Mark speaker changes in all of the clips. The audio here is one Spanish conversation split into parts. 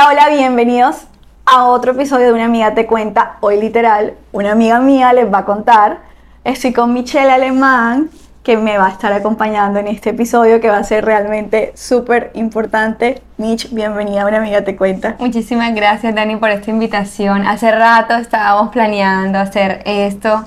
Speaker 1: Hola, bienvenidos a otro episodio de Una amiga te cuenta. Hoy literal, una amiga mía les va a contar. Estoy con Michelle Alemán, que me va a estar acompañando en este episodio que va a ser realmente súper importante. Mitch, bienvenida a Una amiga te cuenta.
Speaker 2: Muchísimas gracias Dani por esta invitación. Hace rato estábamos planeando hacer esto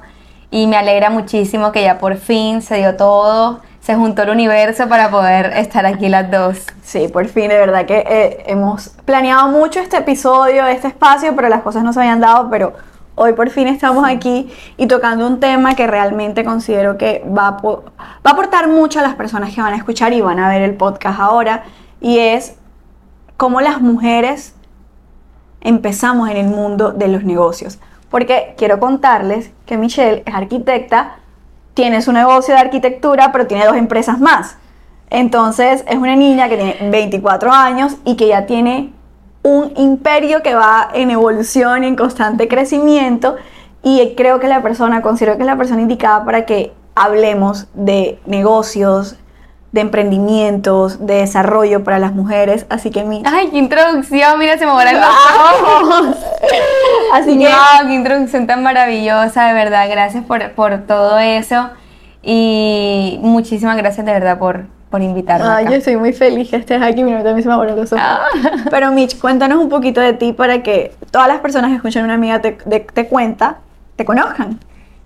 Speaker 2: y me alegra muchísimo que ya por fin se dio todo se juntó el universo para poder estar aquí las dos.
Speaker 1: Sí, por fin, de verdad que eh, hemos planeado mucho este episodio, este espacio, pero las cosas no se habían dado, pero hoy por fin estamos aquí y tocando un tema que realmente considero que va a, va a aportar mucho a las personas que van a escuchar y van a ver el podcast ahora, y es cómo las mujeres empezamos en el mundo de los negocios. Porque quiero contarles que Michelle es arquitecta, tiene su negocio de arquitectura, pero tiene dos empresas más. Entonces es una niña que tiene 24 años y que ya tiene un imperio que va en evolución y en constante crecimiento. Y creo que la persona, considero que es la persona indicada para que hablemos de negocios, de emprendimientos, de desarrollo para las mujeres. Así que mi...
Speaker 2: ¡Ay, qué introducción! Mira, se me moran los ojos. Así que... ¡Wow! ¡Qué introducción tan maravillosa! De verdad, gracias por, por todo eso. Y muchísimas gracias de verdad por, por invitarme.
Speaker 1: Ay, yo estoy muy feliz que estés aquí. Mira, también se me moran los ojos. Ah. Pero Mitch, cuéntanos un poquito de ti para que todas las personas que escuchan una amiga te, te cuenta, te conozcan.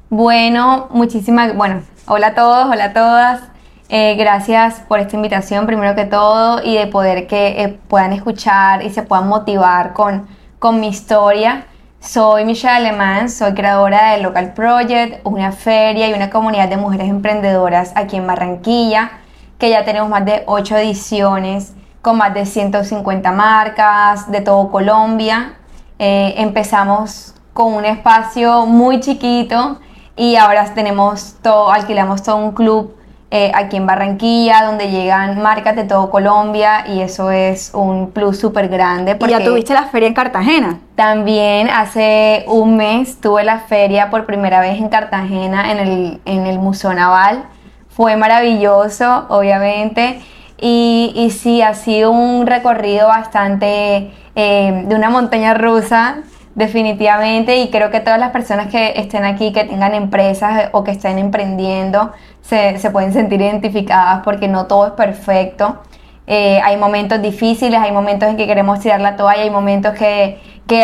Speaker 2: Bueno, muchísimas... Bueno, hola a todos, hola a todas. Eh, gracias por esta invitación, primero que todo, y de poder que eh, puedan escuchar y se puedan motivar con, con mi historia. Soy Michelle Alemán, soy creadora de Local Project, una feria y una comunidad de mujeres emprendedoras aquí en Barranquilla, que ya tenemos más de 8 ediciones con más de 150 marcas de todo Colombia. Eh, empezamos con un espacio muy chiquito y ahora tenemos todo, alquilamos todo un club eh, aquí en Barranquilla, donde llegan marcas de todo Colombia y eso es un plus súper grande.
Speaker 1: ¿Y ya tuviste la feria en Cartagena?
Speaker 2: También hace un mes tuve la feria por primera vez en Cartagena, en el, en el Museo Naval. Fue maravilloso, obviamente. Y, y sí, ha sido un recorrido bastante eh, de una montaña rusa definitivamente y creo que todas las personas que estén aquí, que tengan empresas o que estén emprendiendo, se, pueden sentir identificadas porque no todo es perfecto. Eh, hay momentos difíciles, hay momentos en que queremos tirar la toalla, hay momentos que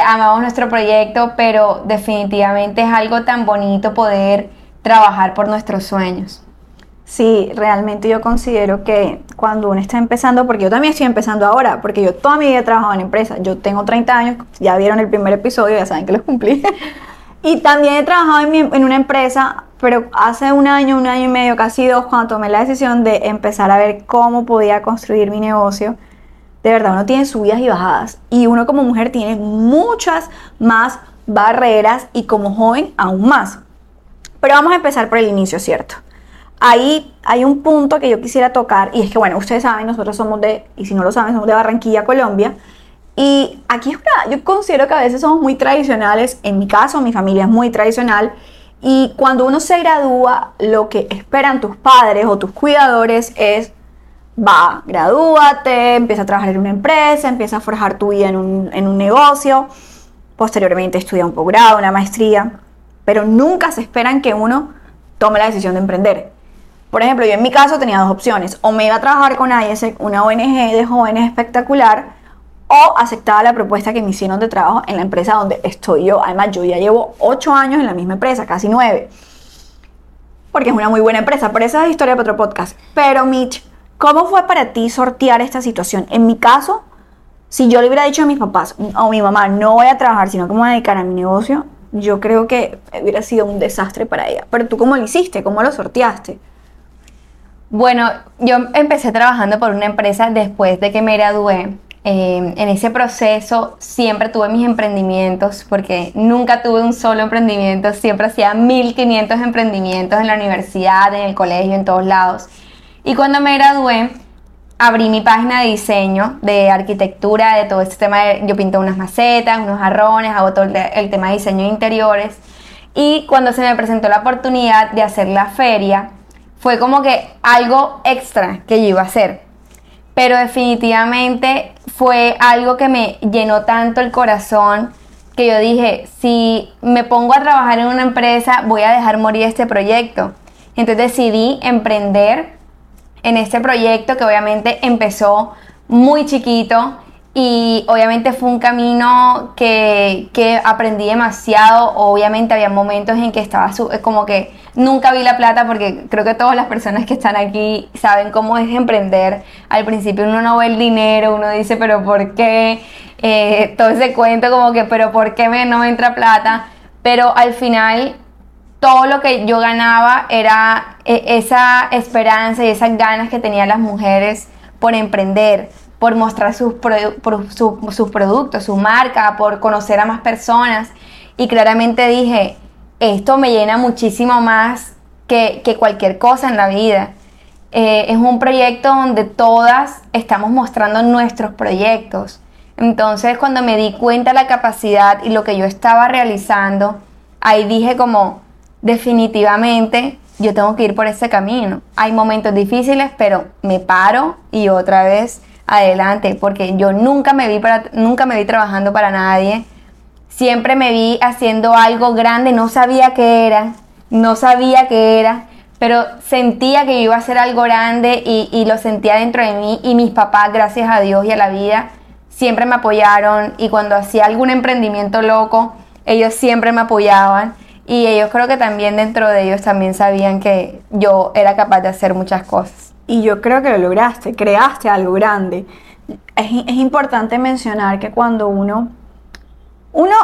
Speaker 2: amamos nuestro proyecto, pero definitivamente es algo tan bonito poder trabajar por nuestros sueños.
Speaker 1: Sí, realmente yo considero que cuando uno está empezando, porque yo también estoy empezando ahora, porque yo toda mi vida he trabajado en empresas, yo tengo 30 años, ya vieron el primer episodio, ya saben que los cumplí, y también he trabajado en, en, una empresa, pero hace un año, un año y medio, casi dos, cuando tomé la decisión de empezar a ver cómo podía construir mi negocio, de verdad uno tiene subidas y bajadas, y uno como mujer tiene muchas más barreras y como joven aún más. Pero vamos a empezar por el inicio, ¿cierto? Ahí hay un punto que yo quisiera tocar y es que, bueno, ustedes saben, nosotros somos de, y si no lo saben, somos de Barranquilla, Colombia. Y aquí es una, yo considero que a veces somos muy tradicionales, en mi caso, mi familia es muy tradicional, y cuando uno se gradúa, lo que esperan tus padres o tus cuidadores es, va, gradúate, empieza a trabajar en una empresa, empieza a forjar tu vida en un, en un negocio, posteriormente estudia un posgrado, una maestría, pero nunca se esperan que uno tome la decisión de emprender. Por ejemplo, yo en mi caso tenía dos opciones. O me iba a trabajar con IESEC, una ONG de jóvenes espectacular, o aceptaba la propuesta que me hicieron de trabajo en la empresa donde estoy yo. Además, yo ya llevo ocho años en la misma empresa, casi nueve. Porque es una muy buena empresa, pero esa es historia para otro podcast. Pero Mitch, ¿cómo fue para ti sortear esta situación? En mi caso, si yo le hubiera dicho a mis papás o a mi mamá, no voy a trabajar, sino que me voy a dedicar a mi negocio, yo creo que hubiera sido un desastre para ella. Pero tú, ¿cómo lo hiciste? ¿Cómo lo sorteaste?
Speaker 2: Bueno, yo empecé trabajando por una empresa después de que me gradué. Eh, en ese proceso siempre tuve mis emprendimientos porque nunca tuve un solo emprendimiento, siempre hacía 1500 emprendimientos en la universidad, en el colegio, en todos lados. Y cuando me gradué, abrí mi página de diseño, de arquitectura, de todo este tema. yo pinto unas macetas, unos jarrones, hago todo el tema de diseño de interiores. Y cuando se me presentó la oportunidad de hacer la feria, fue como que algo extra que yo iba a hacer. pero definitivamente fue algo que me llenó tanto el corazón que yo dije, si me pongo a trabajar en una empresa, voy a dejar morir este proyecto. Entonces decidí emprender en este proyecto que obviamente empezó muy chiquito y obviamente fue un camino que, que, aprendí demasiado. Obviamente había momentos en que estaba como que nunca vi la plata porque creo que todas las personas que están aquí saben cómo es emprender. Al principio uno no ve el dinero, uno dice, pero ¿por qué? Eh, todo ese cuento como que, pero ¿por qué me, no me entra plata? Pero al final todo lo que yo ganaba era eh, esa esperanza y esas ganas que tenían las mujeres por emprender por mostrar sus, sus productos, su marca, por conocer a más personas. Y claramente dije, esto me llena muchísimo más que, cualquier cosa en la vida. Eh, es un proyecto donde todas estamos mostrando nuestros proyectos. Entonces cuando me di cuenta de la capacidad y lo que yo estaba realizando, ahí dije como, definitivamente yo tengo que ir por ese camino. Hay momentos difíciles, pero me paro y otra vez adelante, porque yo nunca me vi para, nunca me vi trabajando para nadie. Siempre me vi haciendo algo grande, no sabía qué era, no sabía qué era, pero sentía que iba a hacer algo grande y, y lo sentía dentro de mí y mis papás, gracias a Dios y a la vida, siempre me apoyaron y cuando hacía algún emprendimiento loco, ellos siempre me apoyaban y ellos creo que también dentro de ellos también sabían que yo era capaz de hacer muchas cosas
Speaker 1: y yo creo que lo lograste, creaste algo grande. Es, es, importante mencionar que cuando uno, uno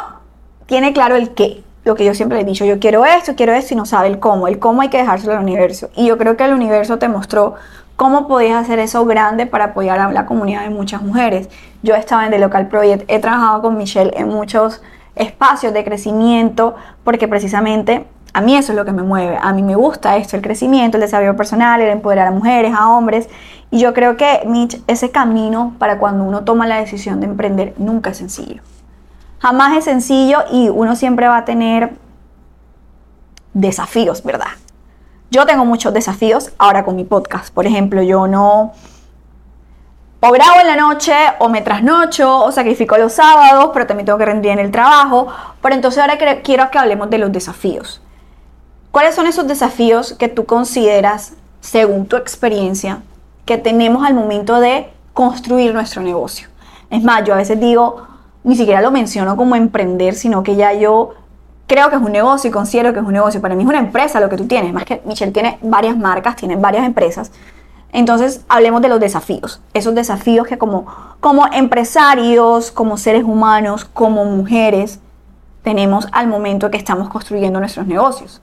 Speaker 1: tiene claro el qué, lo que yo siempre he dicho, yo quiero esto, quiero esto y no sabe el cómo, el cómo hay que dejárselo al universo. Y yo creo que el universo te mostró cómo podías hacer eso grande para apoyar a la comunidad de muchas mujeres. Yo estaba en The Local Project, he trabajado con Michelle en muchos espacios de crecimiento porque precisamente a mí eso es lo que me mueve. A mí me gusta esto, el crecimiento, el desarrollo personal, el empoderar a mujeres, a hombres. Y yo creo que, Mitch, ese camino para cuando uno toma la decisión de emprender nunca es sencillo. Jamás es sencillo y uno siempre va a tener desafíos, ¿verdad? Yo tengo muchos desafíos ahora con mi podcast. Por ejemplo, yo no o en la noche, o me trasnocho, o sacrifico los sábados, pero también tengo que rendir en el trabajo. Pero entonces ahora quiero que hablemos de los desafíos. ¿Cuáles son esos desafíos que tú consideras, según tu experiencia, que tenemos al momento de construir nuestro negocio? Es más, yo a veces digo, ni siquiera lo menciono como emprender, sino que ya yo creo que es un negocio y considero que es un negocio. Para mí es una empresa lo que tú tienes, más que Michelle tiene varias marcas, tiene varias empresas. Entonces, hablemos de los desafíos, esos desafíos que como, como empresarios, como seres humanos, como mujeres, tenemos al momento que estamos construyendo nuestros negocios.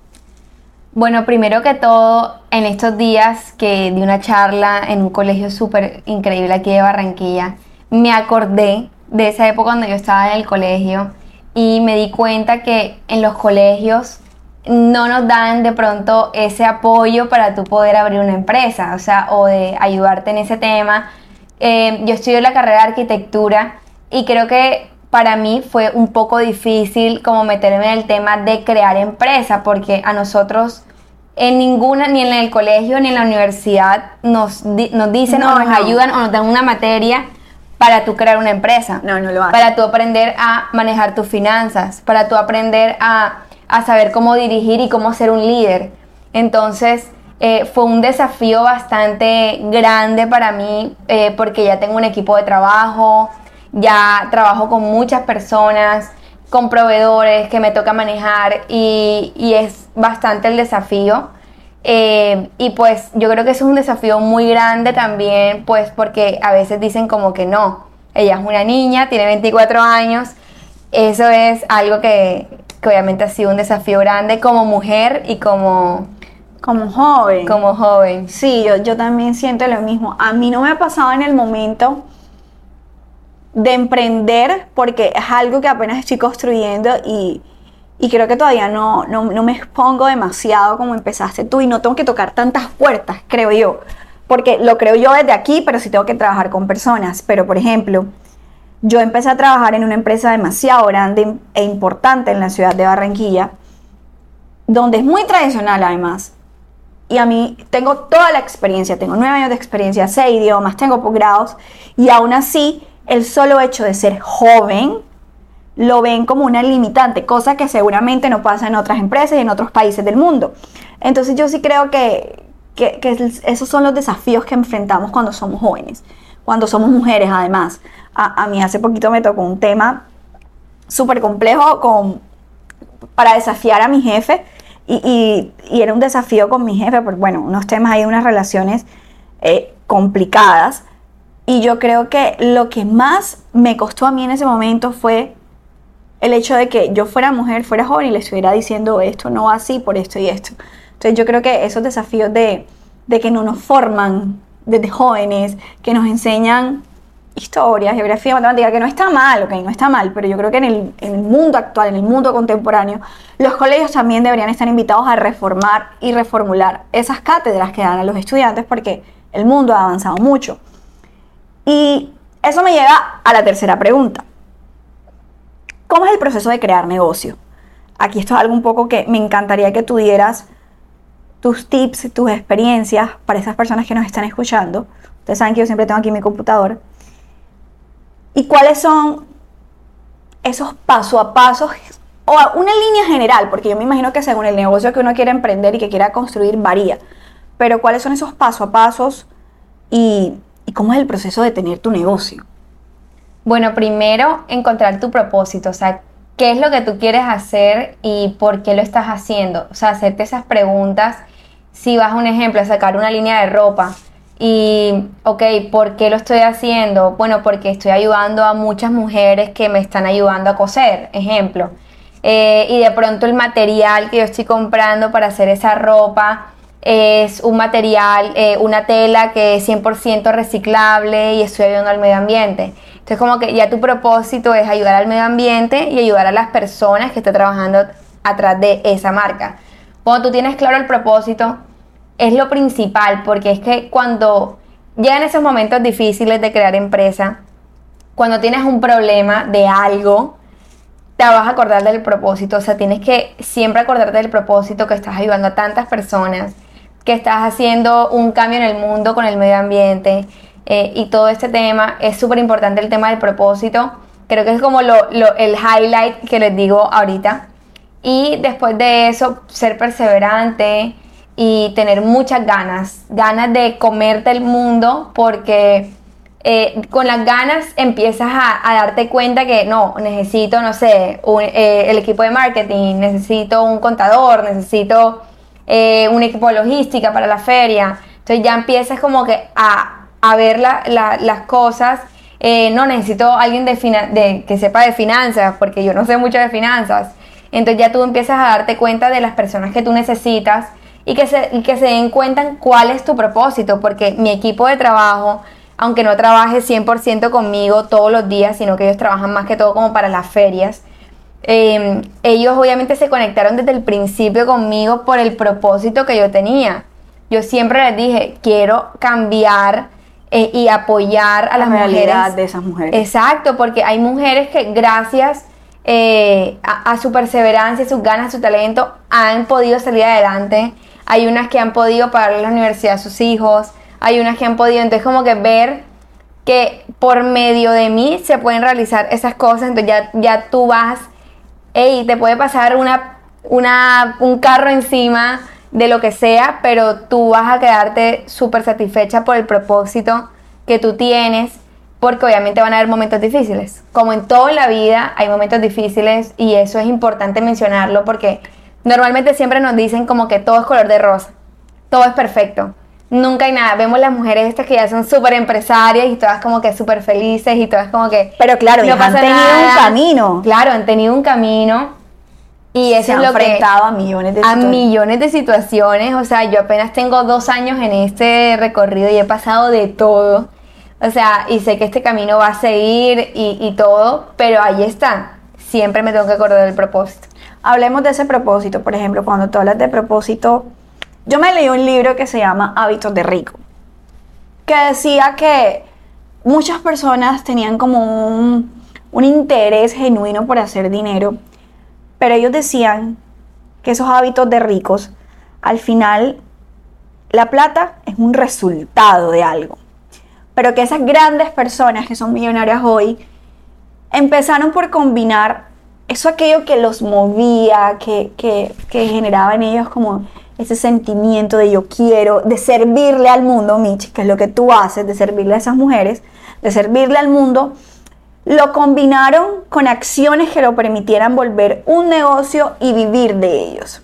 Speaker 2: Bueno, primero que todo, en estos días que di una charla en un colegio súper increíble aquí de Barranquilla, me acordé de esa época cuando yo estaba en el colegio y me di cuenta que en los colegios no nos dan de pronto ese apoyo para tú poder abrir una empresa, o sea, o de ayudarte en ese tema. Eh, yo estudio la carrera de arquitectura y creo que para mí fue un poco difícil como meterme en el tema de crear empresa, porque a nosotros en ninguna, ni en el colegio ni en la universidad nos, nos dicen o nos ayudan o nos dan una materia para tú crear una empresa.
Speaker 1: No, no lo hacen.
Speaker 2: Para tú aprender a manejar tus finanzas, para tú aprender a, saber cómo dirigir y cómo ser un líder. Entonces, eh, fue un desafío bastante grande para mí eh, porque ya tengo un equipo de trabajo, ya trabajo con muchas personas, con proveedores que me toca manejar y, es bastante el desafío. Eh, y pues yo creo que es un desafío muy grande también, pues porque a veces dicen como que no, ella es una niña, tiene 24 años, eso es algo que, obviamente ha sido un desafío grande como mujer y como...
Speaker 1: Como joven.
Speaker 2: Como joven.
Speaker 1: Sí, yo, yo también siento lo mismo. A mí no me ha pasado en el momento de emprender, porque es algo que apenas estoy construyendo y, creo que todavía no, no, me expongo demasiado como empezaste tú y no tengo que tocar tantas puertas, creo yo. Porque lo creo yo desde aquí, pero sí tengo que trabajar con personas. Pero, por ejemplo, yo empecé a trabajar en una empresa demasiado grande e importante en la ciudad de Barranquilla, donde es muy tradicional además. y a mí tengo toda la experiencia, tengo nueve años de experiencia, seis idiomas, tengo posgrados y aún así el solo hecho de ser joven lo ven como una limitante, cosa que seguramente no pasa en otras empresas y en otros países del mundo. Entonces yo sí creo que, que, esos son los desafíos que enfrentamos cuando somos jóvenes, cuando somos mujeres además. A, mí hace poquito me tocó un tema súper complejo con, para desafiar a mi jefe y, era un desafío con mi jefe, porque bueno, unos temas ahí, unas relaciones eh, complicadas. Y yo creo que lo que más me costó a mí en ese momento fue el hecho de que yo fuera mujer, fuera joven y le estuviera diciendo esto no así por esto y esto. Entonces yo creo que esos desafíos de, que no nos forman desde jóvenes, que nos enseñan historia, geografía, matemática, que no está mal, ok, no está mal, pero yo creo que en el, en el, mundo actual, en el mundo contemporáneo, los colegios también deberían estar invitados a reformar y reformular esas cátedras que dan a los estudiantes porque el mundo ha avanzado mucho. Y eso me llega a la tercera pregunta. ¿Cómo es el proceso de crear negocio? Aquí esto es algo un poco que me encantaría que tú dieras tus tips, tus experiencias para esas personas que nos están escuchando. Ustedes saben que yo siempre tengo aquí mi computador. ¿Y cuáles son esos paso a pasos o una línea general? Porque yo me imagino que según el negocio que uno quiere emprender y que quiera construir varía. Pero ¿cuáles son esos paso a pasos y, y cómo es el proceso de tener tu negocio?
Speaker 2: Bueno, primero encontrar tu propósito, o sea, qué es lo que tú quieres hacer y por qué lo estás haciendo. O sea, hacerte esas preguntas. Si vas a un ejemplo, a sacar una línea de ropa y, ok, ¿por qué lo estoy haciendo? Bueno, porque estoy ayudando a muchas mujeres que me están ayudando a coser, ejemplo. Eh, y de pronto el material que yo estoy comprando para hacer esa ropa es un material, eh, una tela que es 100% reciclable y estoy ayudando al medio ambiente. Entonces como que ya tu propósito es ayudar al medio ambiente y ayudar a las personas que están trabajando atrás de esa marca. Cuando tú tienes claro el propósito, es lo principal, porque es que cuando llegan esos momentos difíciles de crear empresa, cuando tienes un problema de algo, te vas a acordar del propósito. O sea, tienes que siempre acordarte del propósito que estás ayudando a tantas personas, que estás haciendo un cambio en el mundo con el medio ambiente, eh, y todo este tema. Es súper importante el tema del propósito. Creo que es como lo, el highlight que les digo ahorita. Y después de eso, ser perseverante y tener muchas ganas, ganas de comerte el mundo porque eh, con las ganas empiezas a, darte cuenta que no, necesito, no sé, eh, el equipo de marketing, necesito un contador, necesito un equipo de logística para la feria. Entonces ya empiezas como que a a ver las cosas. Eh, no necesito alguien de, que sepa de finanzas, porque yo no sé mucho de finanzas. Entonces ya tú empiezas a darte cuenta de las personas que tú necesitas y que se, que se den cuenta cuál es tu propósito, porque mi equipo de trabajo, aunque no trabaje 100% conmigo todos los días, sino que ellos trabajan más que todo como para las ferias, em, ellos obviamente se conectaron desde el principio conmigo por el propósito que yo tenía. Yo siempre les dije, quiero cambiar eh, y apoyar a las
Speaker 1: la
Speaker 2: mujeres.
Speaker 1: de esas mujeres.
Speaker 2: Exacto, porque hay mujeres que gracias eh, a, su perseverancia, sus ganas, su talento, han podido salir adelante. Hay unas que han podido pagar la universidad a sus hijos, hay unas que han podido, entonces como que ver que por medio de mí se pueden realizar esas cosas, entonces ya, ya tú vas, hey, te puede pasar una, una, un carro encima, de lo que sea, pero tú vas a quedarte súper satisfecha por el propósito que tú tienes, porque obviamente van a haber momentos difíciles. Como en toda la vida hay momentos difíciles y eso es importante mencionarlo porque normalmente siempre nos dicen como que todo es color de rosa, todo es perfecto. Nunca hay nada. Vemos las mujeres estas que ya son súper empresarias y todas como que súper felices y todas como que...
Speaker 1: Pero claro, no han tenido un camino.
Speaker 2: Claro, han tenido un camino y eso es lo
Speaker 1: enfrentado a millones de
Speaker 2: situaciones. A millones de situaciones. O sea, yo apenas tengo dos años en este recorrido y he pasado de todo. O sea, y sé que este camino va a seguir y, y todo, pero ahí está. Siempre me tengo que acordar del propósito.
Speaker 1: Hablemos de ese propósito. Por ejemplo, cuando tú hablas de propósito, yo me leí un libro que se llama Hábitos de Rico, que decía que muchas personas tenían como un, un interés genuino por hacer dinero pero ellos decían que esos hábitos de ricos al final la plata es un resultado de algo. Pero que esas grandes personas que son millonarias hoy empezaron por combinar eso aquello que los movía, que, que, que generaba en ellos como ese sentimiento de yo quiero, de servirle al mundo, Mitch, que es lo que tú haces, de servirle a esas mujeres, de servirle al mundo, lo combinaron con acciones que lo permitieran volver un negocio y vivir de ellos.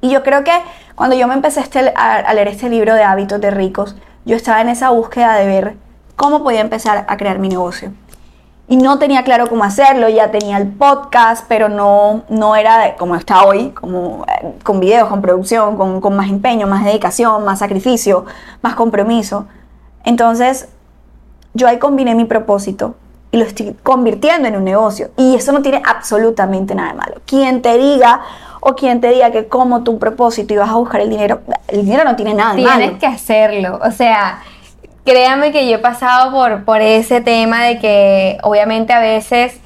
Speaker 1: Y yo creo que cuando yo me empecé este, a leer este libro de hábitos de ricos, yo estaba en esa búsqueda de ver cómo podía empezar a crear mi negocio y no tenía claro cómo hacerlo, ya tenía el podcast, pero no, no era como está hoy, como eh, con videos, con producción, con, con, más empeño, más dedicación, más sacrificio, más compromiso. Entonces, yo ahí combiné mi propósito y lo estoy convirtiendo en un negocio. Y eso no tiene absolutamente nada de malo. Quien te diga o quien te diga que como tu propósito y vas a buscar el dinero, el dinero no tiene nada de malo.
Speaker 2: Tienes que hacerlo, o sea créame que yo he pasado por, por ese tema de que obviamente a veces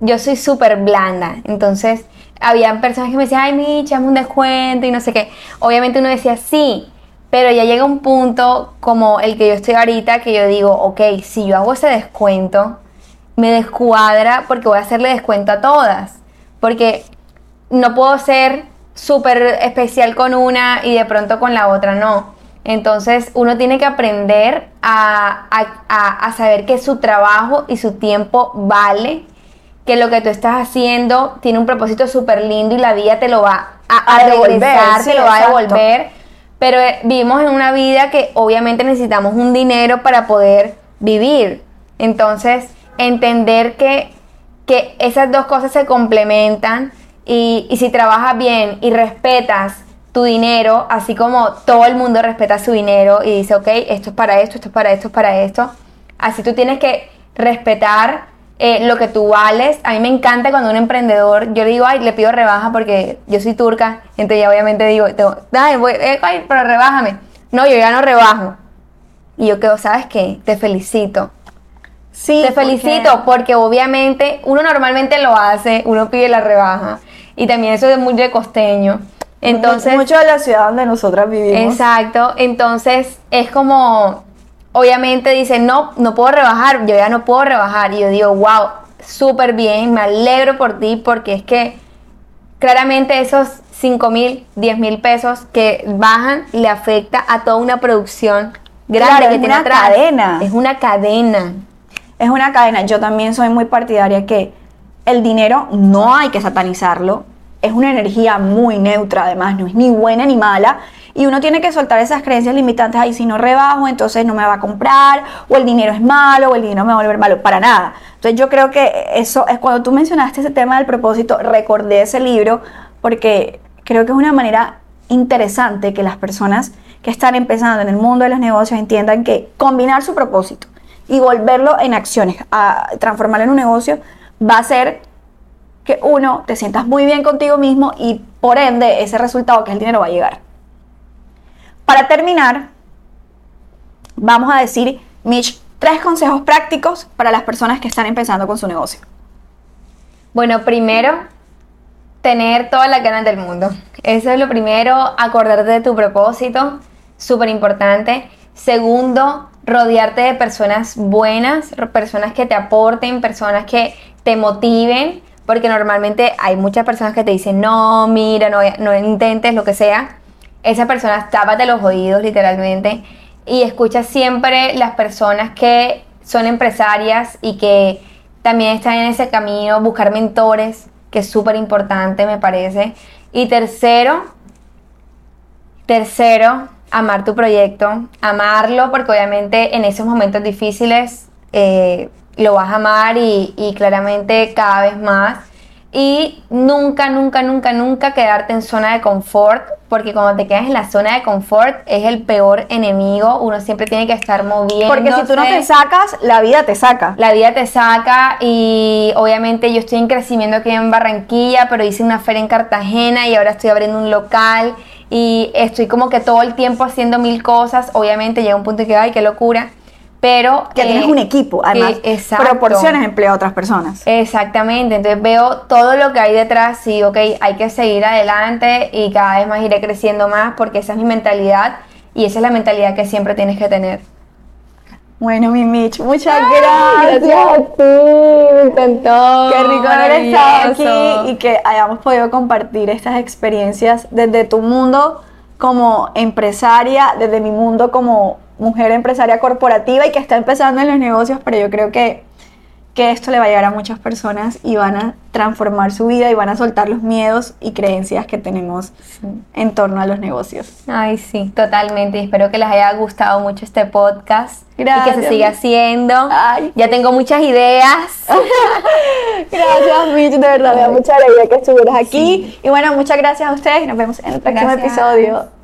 Speaker 2: yo soy súper blanda, entonces habían personas que me decían, ay, Micha, es un descuento y no sé qué. Obviamente uno decía, sí, pero ya llega un punto como el que yo estoy ahorita que yo digo, ok, si yo hago ese descuento, me descuadra porque voy a hacerle descuento a todas. Porque no puedo ser súper especial con una y de pronto con la otra no. Entonces uno tiene que aprender a, saber que su trabajo y su tiempo vale, que lo que tú estás haciendo tiene un propósito súper lindo y la vida te lo va a, devolver, te lo va a devolver. Pero eh, vivimos en una vida que obviamente necesitamos un dinero para poder vivir. Entonces, entender que, que esas dos cosas se complementan y, y si trabajas bien y respetas tu dinero, así como todo el mundo respeta su dinero y dice, ok, esto es para esto, esto es para esto, es para esto. Así tú tienes que respetar eh, lo que tú vales. A mí me encanta cuando un emprendedor, yo le digo, ay, le pido rebaja porque yo soy turca, entonces ya obviamente digo, ay, eh, ay, pero rebájame. No, yo ya no rebajo. Y yo quedo, ¿sabes qué? Te felicito. Sí. Te felicito porque obviamente uno normalmente lo hace, uno pide la rebaja. Y también eso es muy de costeño.
Speaker 1: Entonces, mucho de la ciudad donde nosotras vivimos.
Speaker 2: Exacto, entonces es como, obviamente dice, no, no puedo rebajar, yo ya no puedo rebajar. Y yo digo, wow, súper bien, me alegro por ti porque es que claramente esos 5 mil, 10 mil pesos que bajan le afecta a toda una producción grande que tiene una cadena. Es una cadena.
Speaker 1: Es una cadena. Yo también soy muy partidaria que el dinero no hay que satanizarlo es una energía muy neutra, además, no es ni buena ni mala. Y uno tiene que soltar esas creencias limitantes, ahí si no rebajo, entonces no me va a comprar, o el dinero es malo, o el dinero me va a volver malo, para nada. Entonces yo creo que eso es cuando tú mencionaste ese tema del propósito, recordé ese libro, porque creo que es una manera interesante que las personas que están empezando en el mundo de los negocios entiendan que combinar su propósito y volverlo en acciones, a transformarlo en un negocio, va a ser que uno, te sientas muy bien contigo mismo y por ende ese resultado que el dinero va a llegar. Para terminar, vamos a decir, Mitch, tres consejos prácticos para las personas que están empezando con su negocio.
Speaker 2: Bueno, primero, tener todas las ganas del mundo. Eso es lo primero, acordarte de tu propósito, súper importante. Segundo, rodearte de personas buenas, personas que te aporten, personas que te motiven porque normalmente hay muchas personas que te dicen, no, mira, no, no intentes lo que sea. Esas personas tápate los oídos literalmente y escucha siempre las personas que son empresarias y que también están en ese camino, buscar mentores, que es súper importante me parece. Y tercero, tercero, amar tu proyecto, amarlo porque obviamente en esos momentos difíciles eh, lo vas a amar y, claramente cada vez más. Y nunca, nunca, nunca, nunca quedarte en zona de confort, porque cuando te quedas en la zona de confort es el peor enemigo. Uno siempre tiene que estar moviendo.
Speaker 1: Porque si tú no te sacas, la vida te saca.
Speaker 2: La vida te saca y obviamente yo estoy en crecimiento aquí en Barranquilla, pero hice una feria en Cartagena y ahora estoy abriendo un local y estoy como que todo el tiempo haciendo mil cosas. Obviamente llega un punto que, ay, qué locura pero
Speaker 1: que tienes un equipo, además proporciones empleo a otras personas.
Speaker 2: Exactamente, entonces veo todo lo que hay detrás, y ok, hay que seguir adelante y cada vez más iré creciendo más porque esa es mi mentalidad y esa es la mentalidad que siempre tienes que tener.
Speaker 1: Bueno, mi Mitch, muchas gracias.
Speaker 2: Gracias a ti, me encantó.
Speaker 1: Qué rico haber estado aquí y que hayamos podido compartir estas experiencias desde tu mundo como empresaria, desde mi mundo como mujer empresaria corporativa y que está empezando en los negocios, pero yo creo que, que esto le va a llegar a muchas personas y van a transformar su vida y van a soltar los miedos y creencias que tenemos en torno a los negocios.
Speaker 2: Ay, sí, totalmente. Y espero que les haya gustado mucho este podcast. Y que
Speaker 1: Gracias.
Speaker 2: se siga haciendo.
Speaker 1: Ay.
Speaker 2: Ya tengo muchas ideas.
Speaker 1: Gracias, Mitch, de verdad, me da mucha alegría que estuvieras aquí. Y bueno, muchas gracias a ustedes y nos vemos en el próximo
Speaker 2: Gracias.
Speaker 1: episodio.